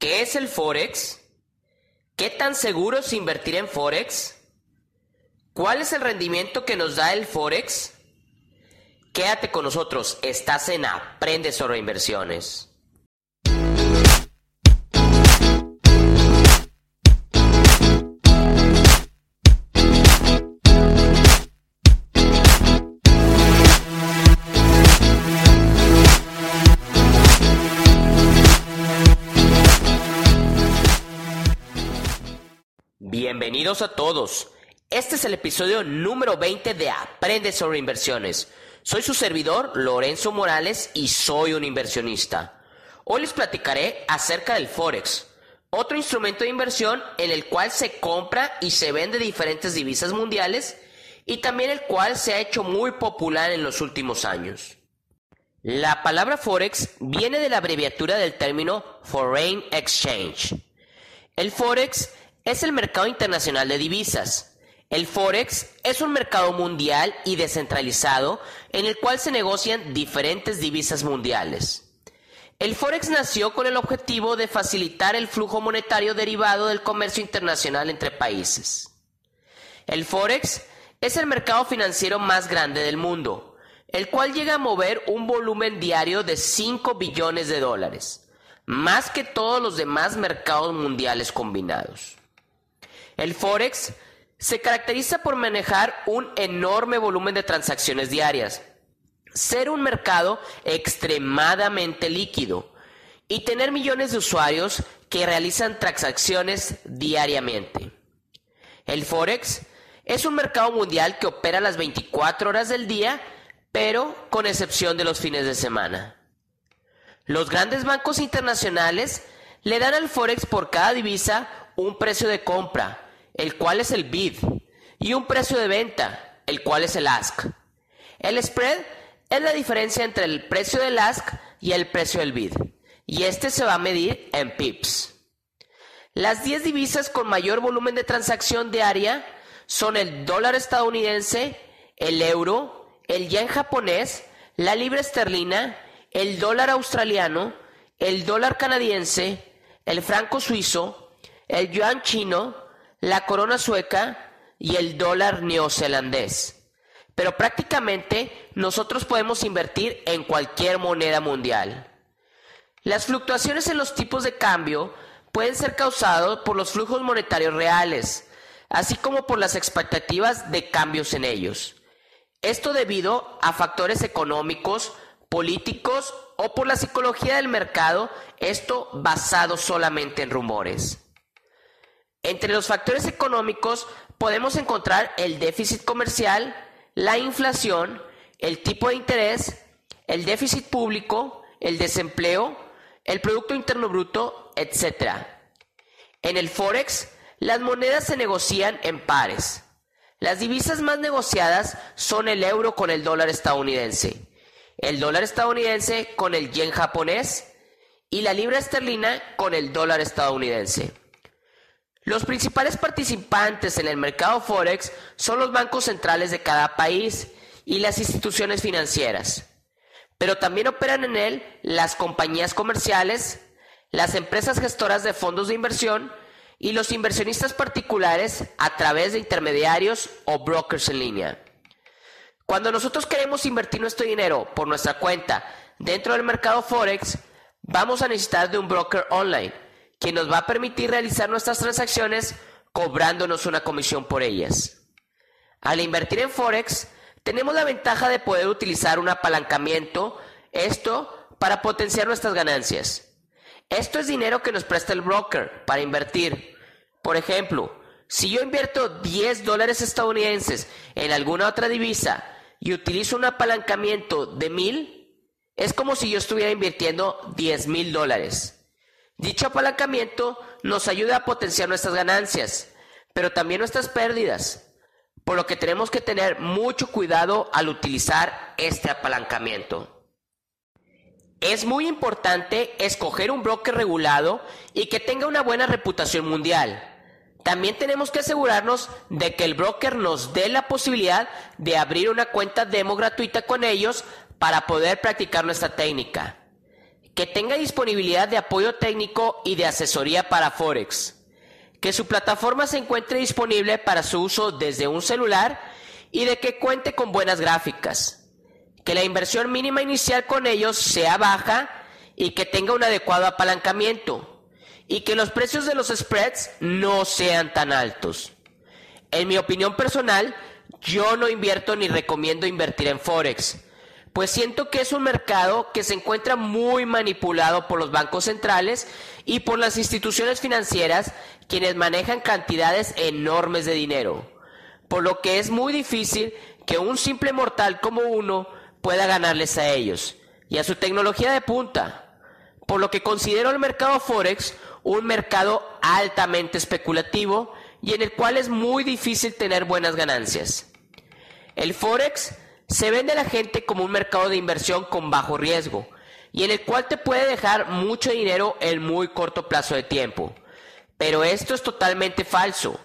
¿Qué es el Forex? ¿Qué tan seguro es invertir en Forex? ¿Cuál es el rendimiento que nos da el Forex? Quédate con nosotros, estás en Aprende sobre inversiones. Bienvenidos a todos. Este es el episodio número 20 de Aprende sobre inversiones. Soy su servidor, Lorenzo Morales, y soy un inversionista. Hoy les platicaré acerca del Forex, otro instrumento de inversión en el cual se compra y se vende diferentes divisas mundiales y también el cual se ha hecho muy popular en los últimos años. La palabra Forex viene de la abreviatura del término Foreign Exchange. El Forex es el mercado internacional de divisas. El Forex es un mercado mundial y descentralizado en el cual se negocian diferentes divisas mundiales. El Forex nació con el objetivo de facilitar el flujo monetario derivado del comercio internacional entre países. El Forex es el mercado financiero más grande del mundo, el cual llega a mover un volumen diario de 5 billones de dólares, más que todos los demás mercados mundiales combinados. El Forex se caracteriza por manejar un enorme volumen de transacciones diarias, ser un mercado extremadamente líquido y tener millones de usuarios que realizan transacciones diariamente. El Forex es un mercado mundial que opera las 24 horas del día, pero con excepción de los fines de semana. Los grandes bancos internacionales le dan al Forex por cada divisa un precio de compra, el cual es el bid, y un precio de venta, el cual es el ask. El spread es la diferencia entre el precio del ask y el precio del bid, y este se va a medir en pips. Las 10 divisas con mayor volumen de transacción diaria son el dólar estadounidense, el euro, el yen japonés, la libra esterlina, el dólar australiano, el dólar canadiense, el franco suizo, el yuan chino, la corona sueca y el dólar neozelandés. Pero prácticamente nosotros podemos invertir en cualquier moneda mundial. Las fluctuaciones en los tipos de cambio pueden ser causadas por los flujos monetarios reales, así como por las expectativas de cambios en ellos. Esto debido a factores económicos, políticos o por la psicología del mercado, esto basado solamente en rumores. Entre los factores económicos podemos encontrar el déficit comercial, la inflación, el tipo de interés, el déficit público, el desempleo, el Producto Interno Bruto, etc. En el Forex, las monedas se negocian en pares. Las divisas más negociadas son el euro con el dólar estadounidense, el dólar estadounidense con el yen japonés y la libra esterlina con el dólar estadounidense. Los principales participantes en el mercado Forex son los bancos centrales de cada país y las instituciones financieras, pero también operan en él las compañías comerciales, las empresas gestoras de fondos de inversión y los inversionistas particulares a través de intermediarios o brokers en línea. Cuando nosotros queremos invertir nuestro dinero por nuestra cuenta dentro del mercado Forex, vamos a necesitar de un broker online que nos va a permitir realizar nuestras transacciones cobrándonos una comisión por ellas. Al invertir en Forex, tenemos la ventaja de poder utilizar un apalancamiento, esto para potenciar nuestras ganancias. Esto es dinero que nos presta el broker para invertir. Por ejemplo, si yo invierto 10 dólares estadounidenses en alguna otra divisa y utilizo un apalancamiento de 1000, es como si yo estuviera invirtiendo 10 mil dólares. Dicho apalancamiento nos ayuda a potenciar nuestras ganancias, pero también nuestras pérdidas, por lo que tenemos que tener mucho cuidado al utilizar este apalancamiento. Es muy importante escoger un broker regulado y que tenga una buena reputación mundial. También tenemos que asegurarnos de que el broker nos dé la posibilidad de abrir una cuenta demo gratuita con ellos para poder practicar nuestra técnica que tenga disponibilidad de apoyo técnico y de asesoría para Forex, que su plataforma se encuentre disponible para su uso desde un celular y de que cuente con buenas gráficas, que la inversión mínima inicial con ellos sea baja y que tenga un adecuado apalancamiento. Y que los precios de los spreads no sean tan altos. En mi opinión personal, yo no invierto ni recomiendo invertir en Forex, pues siento que es un mercado que se encuentra muy manipulado por los bancos centrales y por las instituciones financieras quienes manejan cantidades enormes de dinero, por lo que es muy difícil que un simple mortal como uno pueda ganarles a ellos y a su tecnología de punta, por lo que considero el mercado Forex un mercado altamente especulativo y en el cual es muy difícil tener buenas ganancias. El Forex se vende a la gente como un mercado de inversión con bajo riesgo y en el cual te puede dejar mucho dinero en muy corto plazo de tiempo. Pero esto es totalmente falso.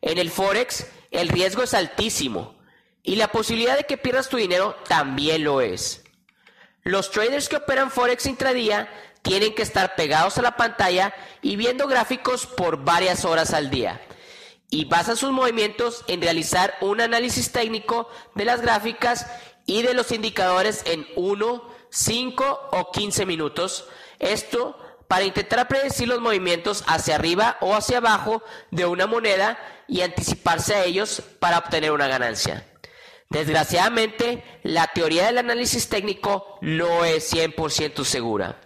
En el Forex el riesgo es altísimo y la posibilidad de que pierdas tu dinero también lo es. Los traders que operan Forex intradía tienen que estar pegados a la pantalla y viendo gráficos por varias horas al día y basan sus movimientos en realizar un análisis técnico de las gráficas y de los indicadores en 1, 5 o 15 minutos. Esto para intentar predecir los movimientos hacia arriba o hacia abajo de una moneda y anticiparse a ellos para obtener una ganancia. Desgraciadamente, la teoría del análisis técnico no es 100% segura.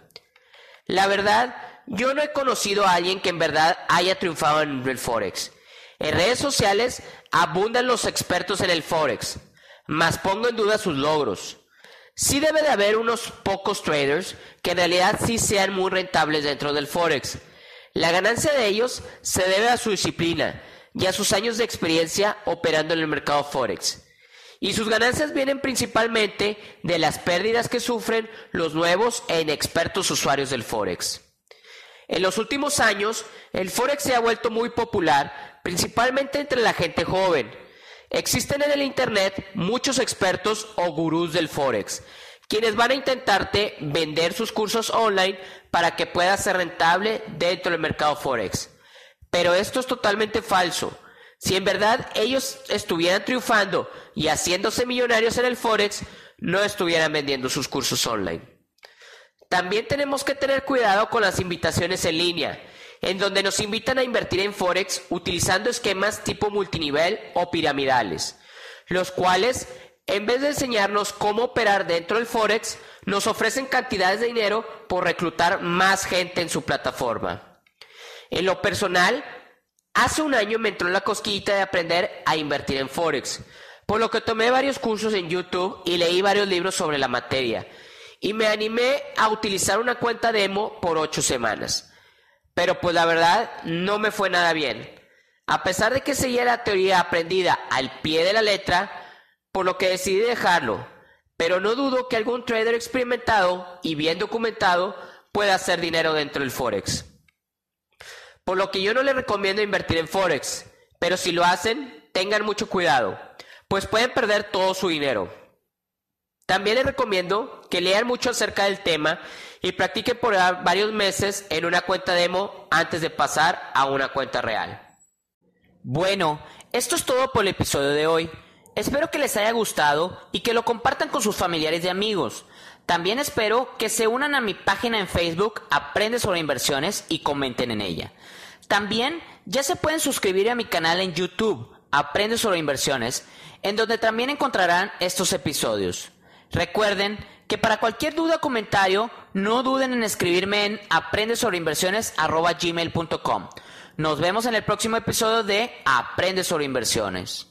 La verdad, yo no he conocido a alguien que en verdad haya triunfado en el Forex. En redes sociales abundan los expertos en el Forex, mas pongo en duda sus logros. Sí debe de haber unos pocos traders que en realidad sí sean muy rentables dentro del Forex. La ganancia de ellos se debe a su disciplina y a sus años de experiencia operando en el mercado Forex. Y sus ganancias vienen principalmente de las pérdidas que sufren los nuevos e inexpertos usuarios del Forex. En los últimos años, el Forex se ha vuelto muy popular, principalmente entre la gente joven. Existen en el Internet muchos expertos o gurús del Forex, quienes van a intentarte vender sus cursos online para que puedas ser rentable dentro del mercado Forex. Pero esto es totalmente falso. Si en verdad ellos estuvieran triunfando y haciéndose millonarios en el Forex, no estuvieran vendiendo sus cursos online. También tenemos que tener cuidado con las invitaciones en línea, en donde nos invitan a invertir en Forex utilizando esquemas tipo multinivel o piramidales, los cuales, en vez de enseñarnos cómo operar dentro del Forex, nos ofrecen cantidades de dinero por reclutar más gente en su plataforma. En lo personal, hace un año me entró la cosquillita de aprender a invertir en Forex, por lo que tomé varios cursos en YouTube y leí varios libros sobre la materia y me animé a utilizar una cuenta demo por ocho semanas. Pero pues la verdad no me fue nada bien. A pesar de que seguía la teoría aprendida al pie de la letra, por lo que decidí dejarlo. Pero no dudo que algún trader experimentado y bien documentado pueda hacer dinero dentro del Forex. Por lo que yo no les recomiendo invertir en Forex, pero si lo hacen, tengan mucho cuidado, pues pueden perder todo su dinero. También les recomiendo que lean mucho acerca del tema y practiquen por varios meses en una cuenta demo antes de pasar a una cuenta real. Bueno, esto es todo por el episodio de hoy. Espero que les haya gustado y que lo compartan con sus familiares y amigos. También espero que se unan a mi página en Facebook Aprende sobre inversiones y comenten en ella. También ya se pueden suscribir a mi canal en YouTube Aprende sobre inversiones, en donde también encontrarán estos episodios. Recuerden que para cualquier duda o comentario, no duden en escribirme en aprendesobreinversiones.gmail.com. Nos vemos en el próximo episodio de Aprende sobre inversiones.